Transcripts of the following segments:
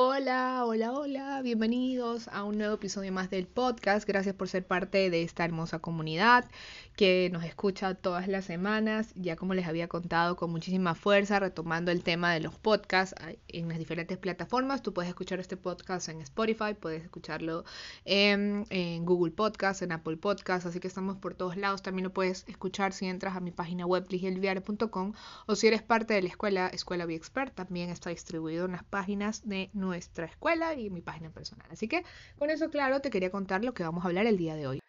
Hola, hola, hola, bienvenidos a un nuevo episodio más del podcast. Gracias por ser parte de esta hermosa comunidad que nos escucha todas las semanas, ya como les había contado con muchísima fuerza, retomando el tema de los podcasts en las diferentes plataformas. Tú puedes escuchar este podcast en Spotify, puedes escucharlo en, Google Podcast, en Apple Podcast, así que estamos por todos lados. También lo puedes escuchar si entras a mi página web ligelviare.com o si eres parte de la escuela Escuela Be Expert, también está distribuido en las páginas de nuestra escuela y mi página personal. Así que con eso claro te quería contar lo que vamos a hablar el día de hoy.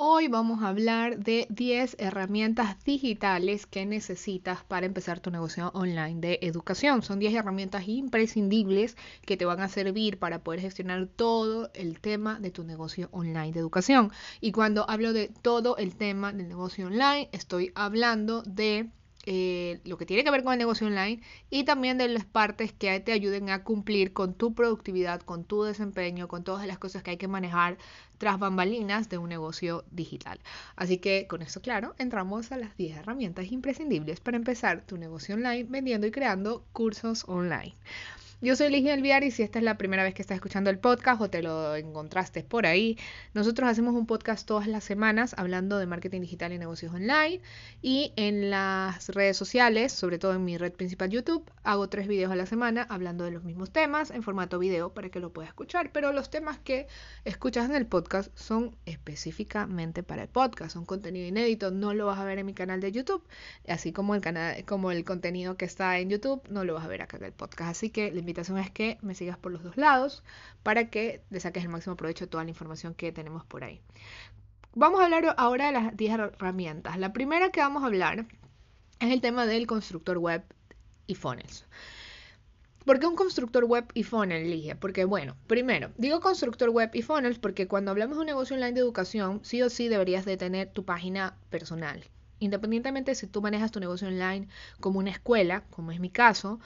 Hoy vamos a hablar de 10 herramientas digitales que necesitas para empezar tu negocio online de educación. Son 10 herramientas imprescindibles que te van a servir para poder gestionar todo el tema de tu negocio online de educación. Y cuando hablo de todo el tema del negocio online, estoy hablando de eh, lo que tiene que ver con el negocio online y también de las partes que te ayuden a cumplir con tu productividad, con tu desempeño, con todas las cosas que hay que manejar tras bambalinas de un negocio digital. Así que con eso claro, entramos a las 10 herramientas imprescindibles para empezar tu negocio online vendiendo y creando cursos online. Yo soy Ligia Elviar y si esta es la primera vez que estás escuchando el podcast o te lo encontraste por ahí, nosotros hacemos un podcast todas las semanas hablando de marketing digital y negocios online y en las redes sociales, sobre todo en mi red principal YouTube, hago tres videos a la semana hablando de los mismos temas en formato video para que lo puedas escuchar, pero los temas que escuchas en el podcast son específicamente para el podcast, son contenido inédito, no lo vas a ver en mi canal de YouTube, así como el canal como el contenido que está en YouTube no lo vas a ver acá en el podcast, así que invitación es que me sigas por los dos lados para que le saques el máximo provecho de toda la información que tenemos por ahí. Vamos a hablar ahora de las 10 herramientas. La primera que vamos a hablar es el tema del constructor web y funnels. ¿Por qué un constructor web y funnel, elige? Porque, bueno, primero, digo constructor web y funnels porque cuando hablamos de un negocio online de educación, sí o sí deberías de tener tu página personal. Independientemente si tú manejas tu negocio online como una escuela, como es mi caso,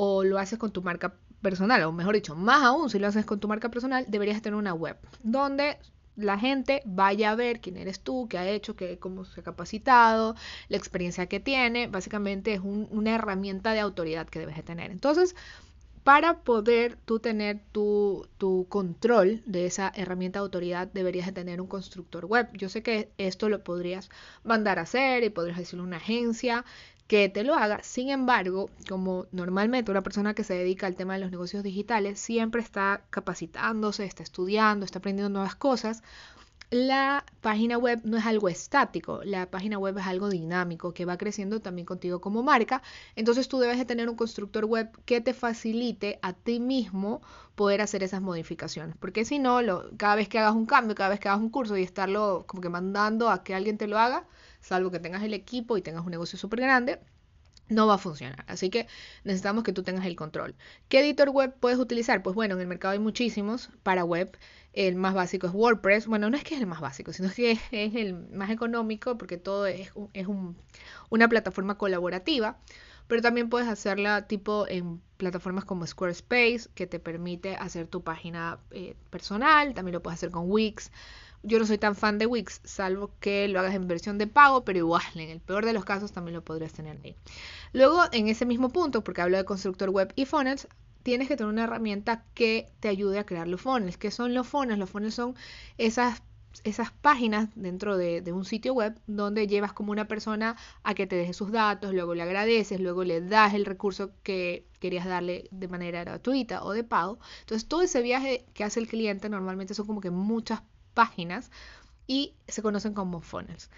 o lo haces con tu marca personal, o mejor dicho, más aún si lo haces con tu marca personal, deberías tener una web donde la gente vaya a ver quién eres tú, qué ha hecho, qué, cómo se ha capacitado, la experiencia que tiene. Básicamente es una herramienta de autoridad que debes de tener. Entonces, para poder tú tener tu, tu, control de esa herramienta de autoridad, deberías de tener un constructor web. Yo sé que esto lo podrías mandar a hacer y podrías decirle a una agencia que te lo haga. Sin embargo, como normalmente una persona que se dedica al tema de los negocios digitales siempre está capacitándose, está estudiando, está aprendiendo nuevas cosas, la página web no es algo estático, la página web es algo dinámico que va creciendo también contigo como marca. Entonces tú debes de tener un constructor web que te facilite a ti mismo poder hacer esas modificaciones. Porque si no, cada vez que hagas un cambio, cada vez que hagas un curso y estarlo como que mandando a que alguien te lo haga, salvo que tengas el equipo y tengas un negocio súper grande, no va a funcionar. Así que necesitamos que tú tengas el control. ¿Qué editor web puedes utilizar? Pues bueno, en el mercado hay muchísimos para web. El más básico es WordPress. Bueno, no es que es el más básico, sino que es el más económico porque todo es, una plataforma colaborativa. Pero también puedes hacerla tipo en plataformas como Squarespace, que te permite hacer tu página eh, personal. También lo puedes hacer con Wix. Yo no soy tan fan de Wix, salvo que lo hagas en versión de pago, pero igual, en el peor de los casos también lo podrías tener ahí. Luego, en ese mismo punto, porque hablo de constructor web y funnels, tienes que tener una herramienta que te ayude a crear los funnels. ¿Qué son los funnels? Los funnels son esas esas páginas dentro de, de, un sitio web donde llevas como una persona a que te deje sus datos, luego le agradeces, luego le das el recurso que querías darle de manera gratuita o de pago. Entonces todo ese viaje que hace el cliente normalmente son como que muchas páginas y se conocen como funnels.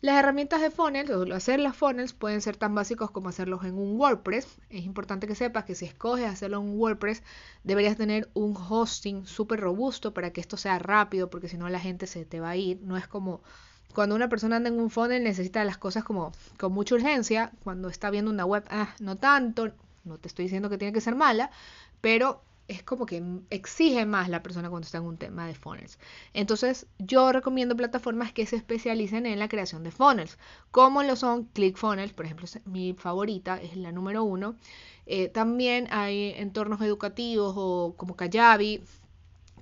Las herramientas de funnels o hacer las funnels pueden ser tan básicos como hacerlos en un WordPress. Es importante que sepas que si escoges hacerlo en un WordPress, deberías tener un hosting súper robusto para que esto sea rápido, porque si no la gente se te va a ir. No es como cuando una persona anda en un funnel necesita las cosas como con mucha urgencia. Cuando está viendo una web, ah, no tanto. No te estoy diciendo que tiene que ser mala, pero es como que exige más la persona cuando está en un tema de funnels. Entonces, yo recomiendo plataformas que se especialicen en la creación de funnels, como lo son ClickFunnels, por ejemplo, mi favorita, es la número uno. Eh, también hay entornos educativos o como Kajabi,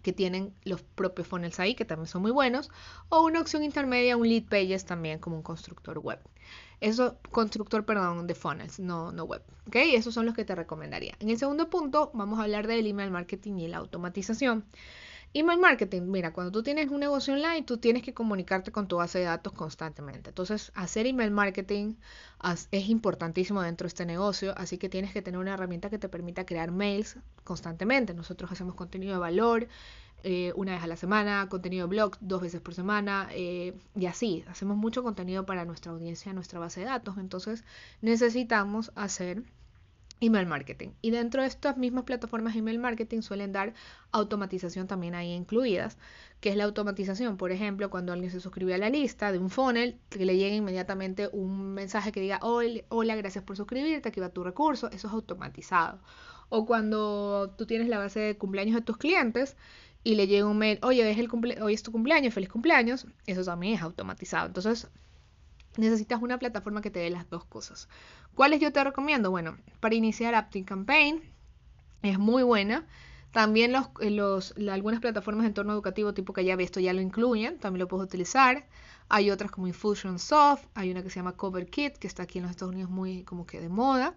que tienen los propios funnels ahí, que también son muy buenos, o una opción intermedia, un lead pages también como un constructor web. Eso, constructor, perdón, de funnels, no, no web. ¿Ok? Esos son los que te recomendaría. En el segundo punto, vamos a hablar del email marketing y la automatización. Email marketing, mira, cuando tú tienes un negocio online, tú tienes que comunicarte con tu base de datos constantemente. Entonces, hacer email marketing es importantísimo dentro de este negocio, así que tienes que tener una herramienta que te permita crear mails constantemente. Nosotros hacemos contenido de valor, eh, una vez a la semana, contenido de blog dos veces por semana eh, y así. Hacemos mucho contenido para nuestra audiencia, nuestra base de datos. Entonces necesitamos hacer email marketing. Y dentro de estas mismas plataformas email marketing suelen dar automatización también ahí incluidas, que es la automatización, por ejemplo, cuando alguien se suscribe a la lista de un funnel, que le llegue inmediatamente un mensaje que diga, hola, gracias por suscribirte, aquí va tu recurso, eso es automatizado. O cuando tú tienes la base de cumpleaños de tus clientes, y le llega un mail, oye, es el hoy es tu cumpleaños, feliz cumpleaños, eso también es automatizado. Entonces, necesitas una plataforma que te dé las dos cosas. ¿Cuáles yo te recomiendo? Bueno, para iniciar Aptin Campaign es muy buena. También los, eh, algunas plataformas de entorno educativo tipo que ya esto ya lo incluyen, también lo puedes utilizar. Hay otras como Infusionsoft, hay una que se llama CoverKit, que está aquí en los Estados Unidos muy como que de moda.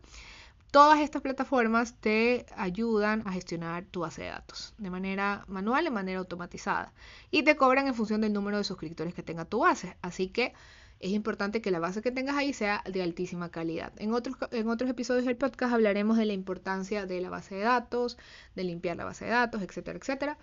Todas estas plataformas te ayudan a gestionar tu base de datos de manera manual, de manera automatizada. Y te cobran en función del número de suscriptores que tenga tu base. Así que es importante que la base que tengas ahí sea de altísima calidad. En otros, en otros episodios del podcast hablaremos de la importancia de la base de datos, de limpiar la base de datos, etcétera, etcétera.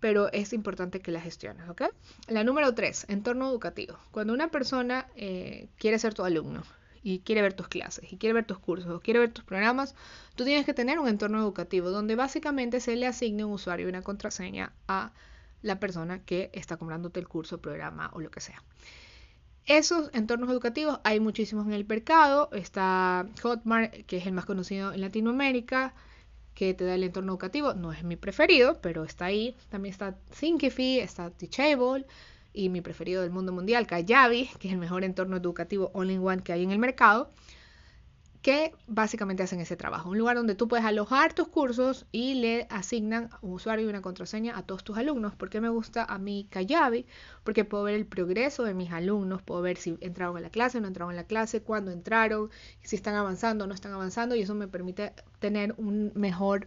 Pero es importante que la gestiones, ¿ok? La número tres, entorno educativo. Cuando una persona eh, quiere ser tu alumno, y quiere ver tus clases y quiere ver tus cursos o quiere ver tus programas, tú tienes que tener un entorno educativo donde básicamente se le asigne un usuario y una contraseña a la persona que está comprándote el curso, programa o lo que sea. Esos entornos educativos hay muchísimos en el mercado. Está Hotmart, que es el más conocido en Latinoamérica, que te da el entorno educativo. No es mi preferido, pero está ahí. También está Thinkific, está Teachable, y mi preferido del mundo mundial, Kajabi, que es el mejor entorno educativo all-in-one que hay en el mercado, que básicamente hacen ese trabajo. Un lugar donde tú puedes alojar tus cursos y le asignan un usuario y una contraseña a todos tus alumnos. ¿Por qué me gusta a mí Kajabi? Porque puedo ver el progreso de mis alumnos, puedo ver si entraron en la clase, no entraron en la clase, cuándo entraron, si están avanzando o no están avanzando y eso me permite tener un mejor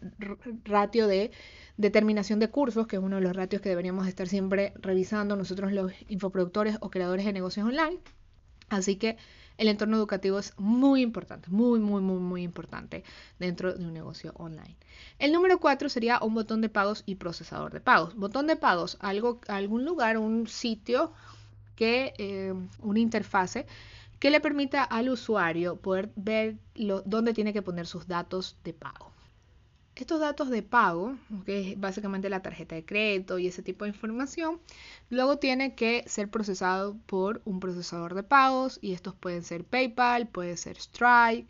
ratio de determinación de cursos, que es uno de los ratios que deberíamos estar siempre revisando nosotros los infoproductores o creadores de negocios online. Así que el entorno educativo es muy importante, muy, muy, muy, muy importante dentro de un negocio online. El número cuatro sería un botón de pagos y procesador de pagos. Botón de pagos, algo, algún lugar, un sitio que, eh, una interfase que le permita al usuario poder ver dónde tiene que poner sus datos de pago. Estos datos de pago, que es básicamente la tarjeta de crédito y ese tipo de información, luego tiene que ser procesado por un procesador de pagos y estos pueden ser PayPal, puede ser Stripe,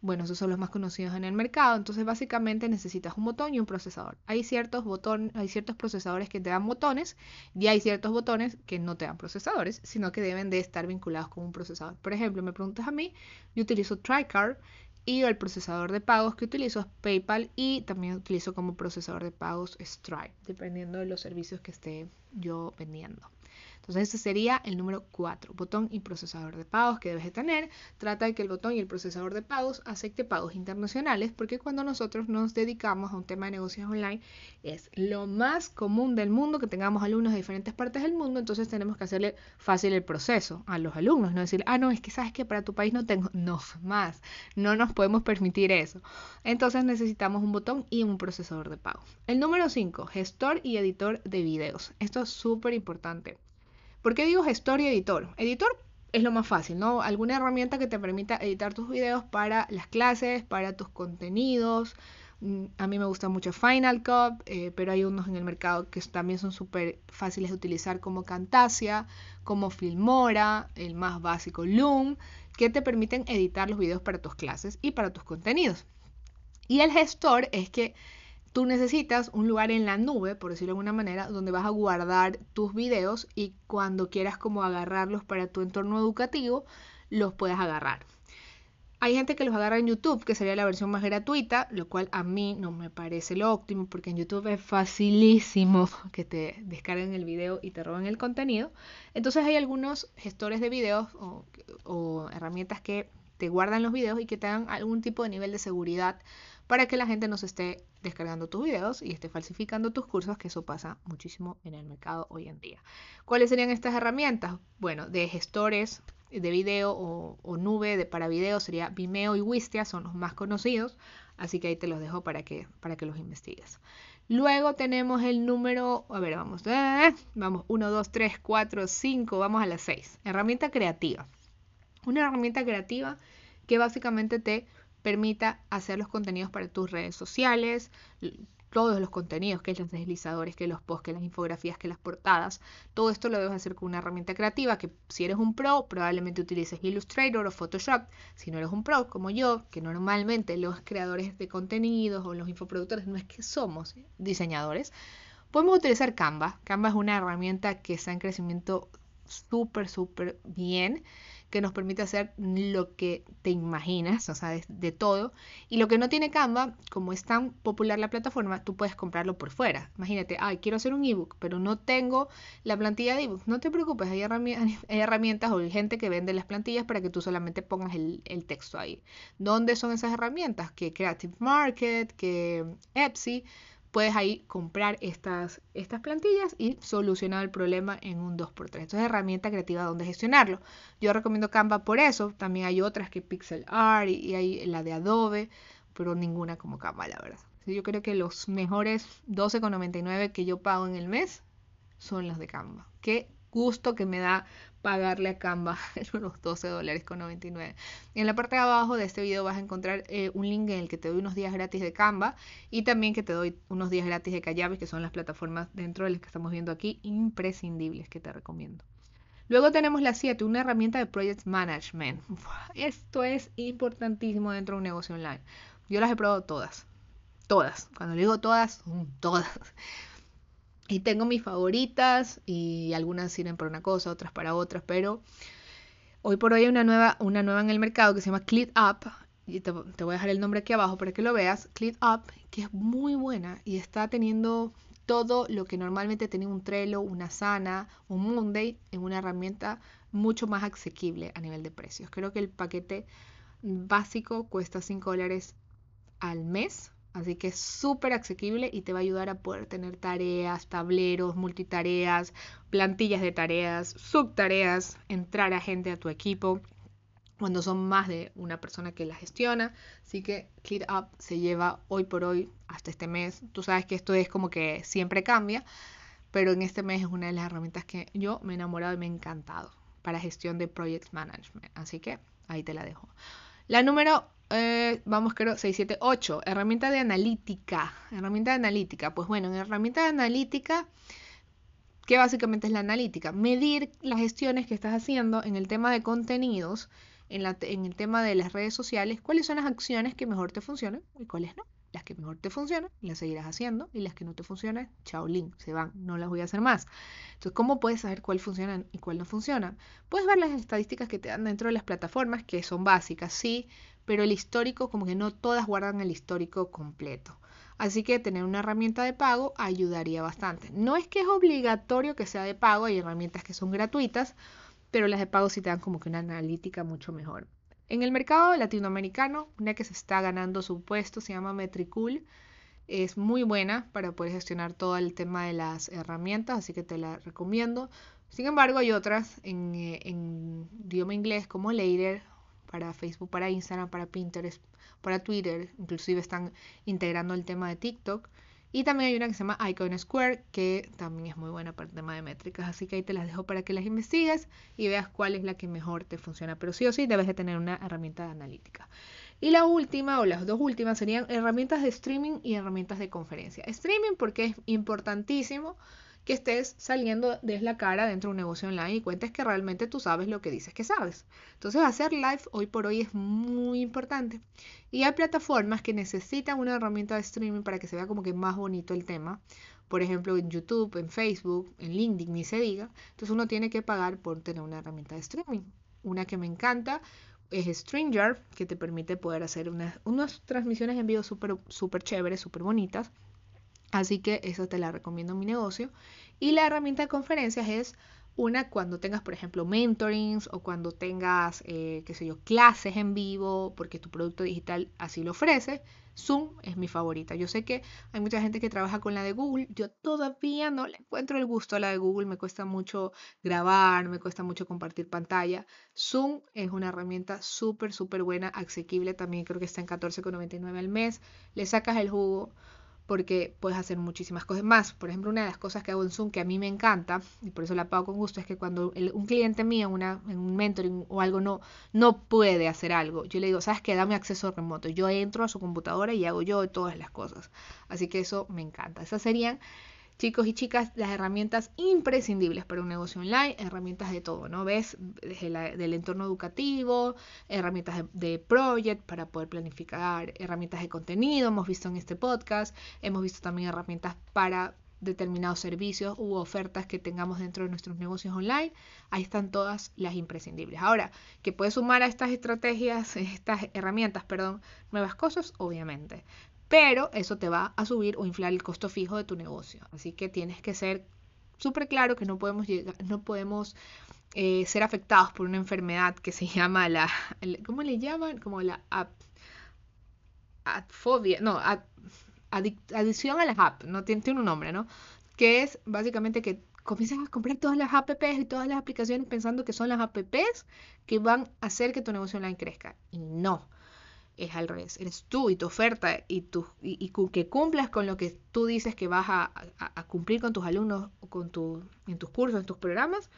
bueno, esos son los más conocidos en el mercado. Entonces, básicamente necesitas un botón y un procesador. Hay ciertos, botones, hay ciertos procesadores que te dan botones y hay ciertos botones que no te dan procesadores, sino que deben de estar vinculados con un procesador. Por ejemplo, me preguntas a mí, yo utilizo TriCard y el procesador de pagos que utilizo es PayPal y también utilizo como procesador de pagos Stripe, dependiendo de los servicios que esté yo vendiendo. Entonces ese sería el número 4, botón y procesador de pagos que debes de tener. Trata de que el botón y el procesador de pagos acepte pagos internacionales porque cuando nosotros nos dedicamos a un tema de negocios online es lo más común del mundo que tengamos alumnos de diferentes partes del mundo, entonces tenemos que hacerle fácil el proceso a los alumnos, no decir, ah, no, es que sabes que para tu país no tengo, no más, no nos podemos permitir eso. Entonces necesitamos un botón y un procesador de pagos. El número 5, gestor y editor de videos. Esto es súper importante. ¿Por qué digo gestor y editor? Editor es lo más fácil, ¿no? Alguna herramienta que te permita editar tus videos para las clases, para tus contenidos. Mm, a mí me gusta mucho Final Cut, eh, pero hay unos en el mercado que también son súper fáciles de utilizar como Camtasia, como Filmora, el más básico Loom, que te permiten editar los videos para tus clases y para tus contenidos. Y el gestor es que tú necesitas un lugar en la nube, por decirlo de alguna manera, donde vas a guardar tus videos y cuando quieras como agarrarlos para tu entorno educativo, los puedes agarrar. Hay gente que los agarra en YouTube, que sería la versión más gratuita, lo cual a mí no me parece lo óptimo, porque en YouTube es facilísimo que te descarguen el video y te roben el contenido. Entonces hay algunos gestores de videos o, herramientas que te guardan los videos y que te dan algún tipo de nivel de seguridad para que la gente no se esté descargando tus videos y esté falsificando tus cursos, que eso pasa muchísimo en el mercado hoy en día. ¿Cuáles serían estas herramientas? Bueno, de gestores de video o, nube de, para video sería Vimeo y Wistia, son los más conocidos, así que ahí te los dejo para que, para que los investigues. Luego tenemos el número, a ver, vamos, eh, vamos, 1, 2, 3, 4, 5, vamos a las 6. Herramienta creativa. Una herramienta creativa que básicamente te permita hacer los contenidos para tus redes sociales, todos los contenidos, que los deslizadores, que los posts, que las infografías, que las portadas. Todo esto lo debes hacer con una herramienta creativa que si eres un pro, probablemente utilices Illustrator o Photoshop. Si no eres un pro, como yo, que normalmente los creadores de contenidos o los infoproductores no es que somos diseñadores, podemos utilizar Canva. Canva es una herramienta que está en crecimiento súper, súper bien que nos permite hacer lo que te imaginas, o sea, de, todo. Y lo que no tiene Canva, como es tan popular la plataforma, tú puedes comprarlo por fuera. Imagínate, ay, quiero hacer un ebook, pero no tengo la plantilla de ebook. No te preocupes, hay, herramientas o hay gente que vende las plantillas para que tú solamente pongas el, el texto ahí. ¿Dónde son esas herramientas? Que Creative Market, que Etsy puedes ahí comprar estas, estas plantillas y solucionar el problema en un 2x3. Esto es herramienta creativa donde gestionarlo. Yo recomiendo Canva por eso. También hay otras que Pixel Art y, hay la de Adobe, pero ninguna como Canva, la verdad. Yo creo que los mejores 12,99 que yo pago en el mes son los de Canva. Qué gusto que me da pagarle a Canva unos 12 dólares con 99. En la parte de abajo de este video vas a encontrar eh, un link en el que te doy unos días gratis de Canva y también que te doy unos días gratis de Kajabi, que son las plataformas dentro de las que estamos viendo aquí imprescindibles que te recomiendo. Luego tenemos la 7, una herramienta de Project Management. Esto es importantísimo dentro de un negocio online. Yo las he probado todas. Todas. Cuando digo todas, todas. Y tengo mis favoritas y algunas sirven para una cosa, otras para otras, pero hoy por hoy hay una nueva, una nueva en el mercado que se llama ClickUp. Y te, te, voy a dejar el nombre aquí abajo para que lo veas. ClickUp, que es muy buena y está teniendo todo lo que normalmente tenía un Trello, una Sana, un Monday en una herramienta mucho más asequible a nivel de precios. Creo que el paquete básico cuesta 5 dólares al mes Así que es súper asequible y te va a ayudar a poder tener tareas, tableros, multitareas, plantillas de tareas, subtareas, entrar a gente a tu equipo cuando son más de una persona que la gestiona. Así que ClearUp se lleva hoy por hoy hasta este mes. Tú sabes que esto es como que siempre cambia, pero en este mes es una de las herramientas que yo me he enamorado y me ha encantado para gestión de project management. Así que ahí te la dejo. La número eh, vamos, creo, 678, herramienta de analítica. Herramienta de analítica. Pues bueno, en herramienta de analítica, ¿qué básicamente es la analítica? Medir las gestiones que estás haciendo en el tema de contenidos, en, en el tema de las redes sociales, cuáles son las acciones que mejor te funcionan y cuáles no. Las que mejor te funcionan, las seguirás haciendo y las que no te funcionan, chaolín, se van, no las voy a hacer más. Entonces, ¿cómo puedes saber cuál funciona y cuál no funciona? Puedes ver las estadísticas que te dan dentro de las plataformas, que son básicas, sí, pero el histórico como que no todas guardan el histórico completo. Así que tener una herramienta de pago ayudaría bastante. No es que es obligatorio que sea de pago, hay herramientas que son gratuitas, pero las de pago sí te dan como que una analítica mucho mejor. En el mercado latinoamericano, una que se está ganando su puesto se llama Metricool. Es muy buena para poder gestionar todo el tema de las herramientas, así que te la recomiendo. Sin embargo, hay otras en, eh, en idioma inglés como Later para Facebook, para Instagram, para Pinterest, para Twitter, inclusive están integrando el tema de TikTok. Y también hay una que se llama Icon Square, que también es muy buena para el tema de métricas. Así que ahí te las dejo para que las investigues y veas cuál es la que mejor te funciona. Pero sí o sí debes de tener una herramienta analítica. Y la última, o las dos últimas, serían herramientas de streaming y herramientas de conferencia. Streaming porque es importantísimo que estés saliendo desde la cara dentro de un negocio online y cuentes que realmente tú sabes lo que dices que sabes. Entonces hacer live hoy por hoy es muy importante. Y hay plataformas que necesitan una herramienta de streaming para que se vea como que más bonito el tema. Por ejemplo, en YouTube, en Facebook, en LinkedIn, ni se diga. Entonces uno tiene que pagar por tener una herramienta de streaming. Una que me encanta es Stringer, que te permite poder hacer unas, unas transmisiones en vivo súper super chéveres, súper bonitas. Así que eso te la recomiendo en mi negocio. Y la herramienta de conferencias es una cuando tengas, por ejemplo, mentorings o cuando tengas, eh, qué sé yo, clases en vivo, porque tu producto digital así lo ofrece. Zoom es mi favorita. Yo sé que hay mucha gente que trabaja con la de Google. Yo todavía no le encuentro el gusto a la de Google. Me cuesta mucho grabar, me cuesta mucho compartir pantalla. Zoom es una herramienta súper, súper buena, asequible también. Creo que está en 14,99 al mes. Le sacas el jugo porque puedes hacer muchísimas cosas más. Por ejemplo, una de las cosas que hago en Zoom que a mí me encanta, y por eso la pago con gusto, es que cuando un cliente mío una, un mentoring o algo no, no puede hacer algo, yo le digo, ¿sabes qué? Dame acceso remoto. Yo entro a su computadora y hago yo todas las cosas. Así que eso me encanta. Esas serían chicos y chicas, las herramientas imprescindibles para un negocio online, herramientas de todo, ¿no? ¿Ves? Desde del entorno educativo, herramientas de, project para poder planificar, herramientas de contenido, hemos visto en este podcast, hemos visto también herramientas para determinados servicios u ofertas que tengamos dentro de nuestros negocios online. Ahí están todas las imprescindibles. Ahora, que puedes sumar a estas estrategias, estas herramientas, perdón, nuevas cosas, obviamente pero eso te va a subir o inflar el costo fijo de tu negocio. Así que tienes que ser súper claro que no podemos, llegar, no podemos eh, ser afectados por una enfermedad que se llama la, ¿cómo le llaman? Como la fobia, no, adicción a las apps, no tiene, tiene un nombre, ¿no? Que es básicamente que comienzas a comprar todas las apps y todas las aplicaciones pensando que son las apps que van a hacer que tu negocio online crezca. Y no es al revés. Eres tú y tu oferta y, tu, y, que cumplas con lo que tú dices que vas a, cumplir con tus alumnos con tu, en tus cursos, en tus programas.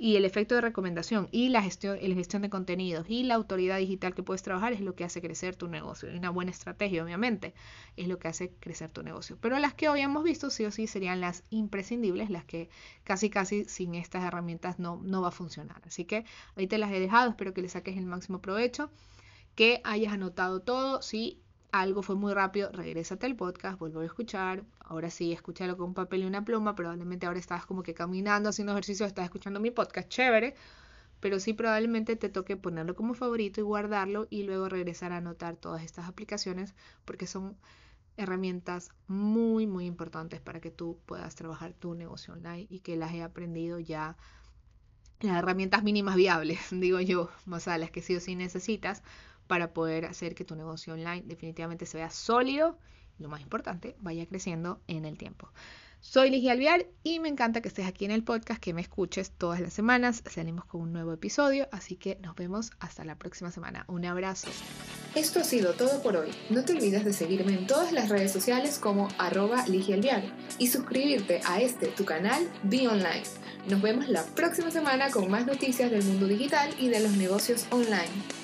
Y el efecto de recomendación y la gestión, la gestión de contenidos y la autoridad digital que puedes trabajar es lo que hace crecer tu negocio. Una buena estrategia, obviamente, es lo que hace crecer tu negocio. Pero las que hoy hemos visto, sí o sí, serían las imprescindibles, las que casi, casi sin estas herramientas no, no va a funcionar. Así que ahí te las he dejado, espero que le saques el máximo provecho que hayas anotado todo. Si algo fue muy rápido, regrésate al podcast, vuelvo a escuchar. Ahora sí, escúchalo con un papel y una pluma. Probablemente ahora estabas como que caminando, haciendo ejercicio, estás escuchando mi podcast, chévere. Pero sí, probablemente te toque ponerlo como favorito y guardarlo y luego regresar a anotar todas estas aplicaciones porque son herramientas muy, muy importantes para que tú puedas trabajar tu negocio online y que las he aprendido ya las herramientas mínimas viables, digo yo, más a las que sí o sí necesitas para poder hacer que tu negocio online definitivamente se vea sólido y lo más importante, vaya creciendo en el tiempo. Soy Ligia Alviar y me encanta que estés aquí en el podcast, que me escuches todas las semanas. Salimos con un nuevo episodio, así que nos vemos hasta la próxima semana. Un abrazo. Esto ha sido todo por hoy. No te olvides de seguirme en todas las redes sociales como arroba Ligia Alviar y suscribirte a este tu canal Be Online. Nos vemos la próxima semana con más noticias del mundo digital y de los negocios online.